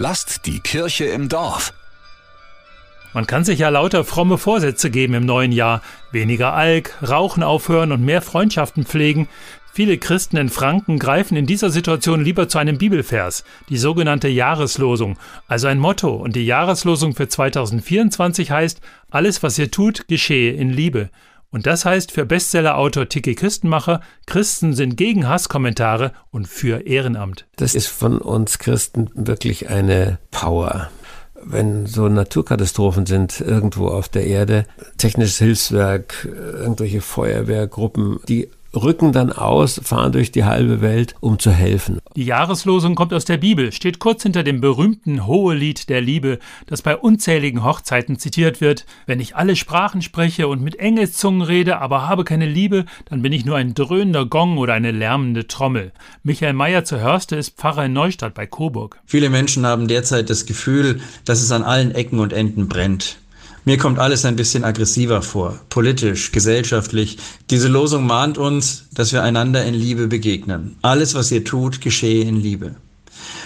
Lasst die Kirche im Dorf. Man kann sich ja lauter fromme Vorsätze geben im neuen Jahr. Weniger Alk, Rauchen aufhören und mehr Freundschaften pflegen. Viele Christen in Franken greifen in dieser Situation lieber zu einem Bibelvers, die sogenannte Jahreslosung, also ein Motto. Und die Jahreslosung für 2024 heißt, alles was ihr tut, geschehe in Liebe. Und das heißt für Bestsellerautor Tiki Christenmacher, Christen sind gegen Hasskommentare und für Ehrenamt. Das ist von uns Christen wirklich eine Power. Wenn so Naturkatastrophen sind irgendwo auf der Erde, technisches Hilfswerk, irgendwelche Feuerwehrgruppen, die rücken dann aus, fahren durch die halbe Welt, um zu helfen. Die Jahreslosung kommt aus der Bibel, steht kurz hinter dem berühmten Hohelied der Liebe, das bei unzähligen Hochzeiten zitiert wird. Wenn ich alle Sprachen spreche und mit Engelszungen rede, aber habe keine Liebe, dann bin ich nur ein dröhnender Gong oder eine lärmende Trommel. Michael Meyer zu Hörste ist Pfarrer in Neustadt bei Coburg. Viele Menschen haben derzeit das Gefühl, dass es an allen Ecken und Enden brennt. Mir kommt alles ein bisschen aggressiver vor, politisch, gesellschaftlich. Diese Losung mahnt uns, dass wir einander in Liebe begegnen. Alles, was ihr tut, geschehe in Liebe.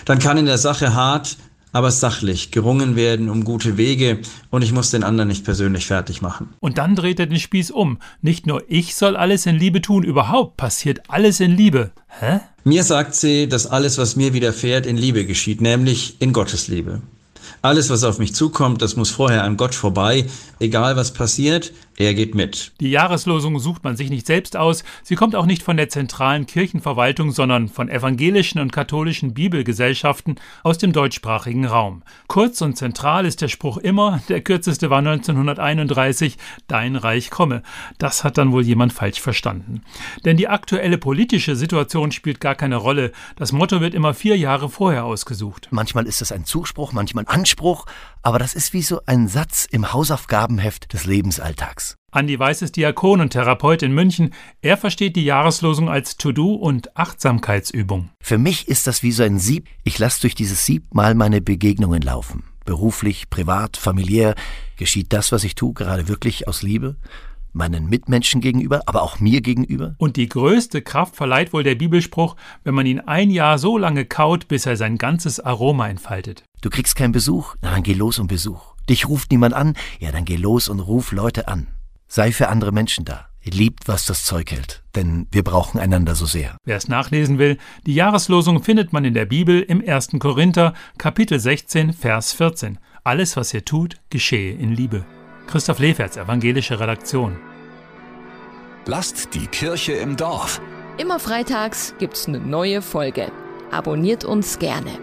Dann kann in der Sache hart, aber sachlich gerungen werden um gute Wege und ich muss den anderen nicht persönlich fertig machen. Und dann dreht er den Spieß um. Nicht nur ich soll alles in Liebe tun, überhaupt passiert alles in Liebe. Hä? Mir sagt sie, dass alles, was mir widerfährt, in Liebe geschieht, nämlich in Gottes Liebe. Alles, was auf mich zukommt, das muss vorher an Gott vorbei. Egal was passiert, er geht mit. Die Jahreslosung sucht man sich nicht selbst aus. Sie kommt auch nicht von der zentralen Kirchenverwaltung, sondern von evangelischen und katholischen Bibelgesellschaften aus dem deutschsprachigen Raum. Kurz und zentral ist der Spruch immer, der kürzeste war 1931, Dein Reich komme. Das hat dann wohl jemand falsch verstanden. Denn die aktuelle politische Situation spielt gar keine Rolle. Das Motto wird immer vier Jahre vorher ausgesucht. Manchmal ist es ein Zuspruch, manchmal ein Anspruch, aber das ist wie so ein Satz im Hausaufgabenheft des Lebensalltags. Andi Weiß ist Diakon und Therapeut in München. Er versteht die Jahreslosung als To-Do und Achtsamkeitsübung. Für mich ist das wie so ein Sieb. Ich lasse durch dieses Sieb mal meine Begegnungen laufen. Beruflich, privat, familiär. Geschieht das, was ich tue, gerade wirklich aus Liebe? meinen Mitmenschen gegenüber, aber auch mir gegenüber. Und die größte Kraft verleiht wohl der Bibelspruch, wenn man ihn ein Jahr so lange kaut, bis er sein ganzes Aroma entfaltet. Du kriegst keinen Besuch? Na, dann geh los und Besuch. Dich ruft niemand an? Ja, dann geh los und ruf Leute an. Sei für andere Menschen da. Liebt, was das Zeug hält, denn wir brauchen einander so sehr. Wer es nachlesen will, die Jahreslosung findet man in der Bibel im 1. Korinther, Kapitel 16, Vers 14. Alles, was ihr tut, geschehe in Liebe. Christoph Leferz, evangelische Redaktion. Lasst die Kirche im Dorf. Immer freitags gibt's eine neue Folge. Abonniert uns gerne.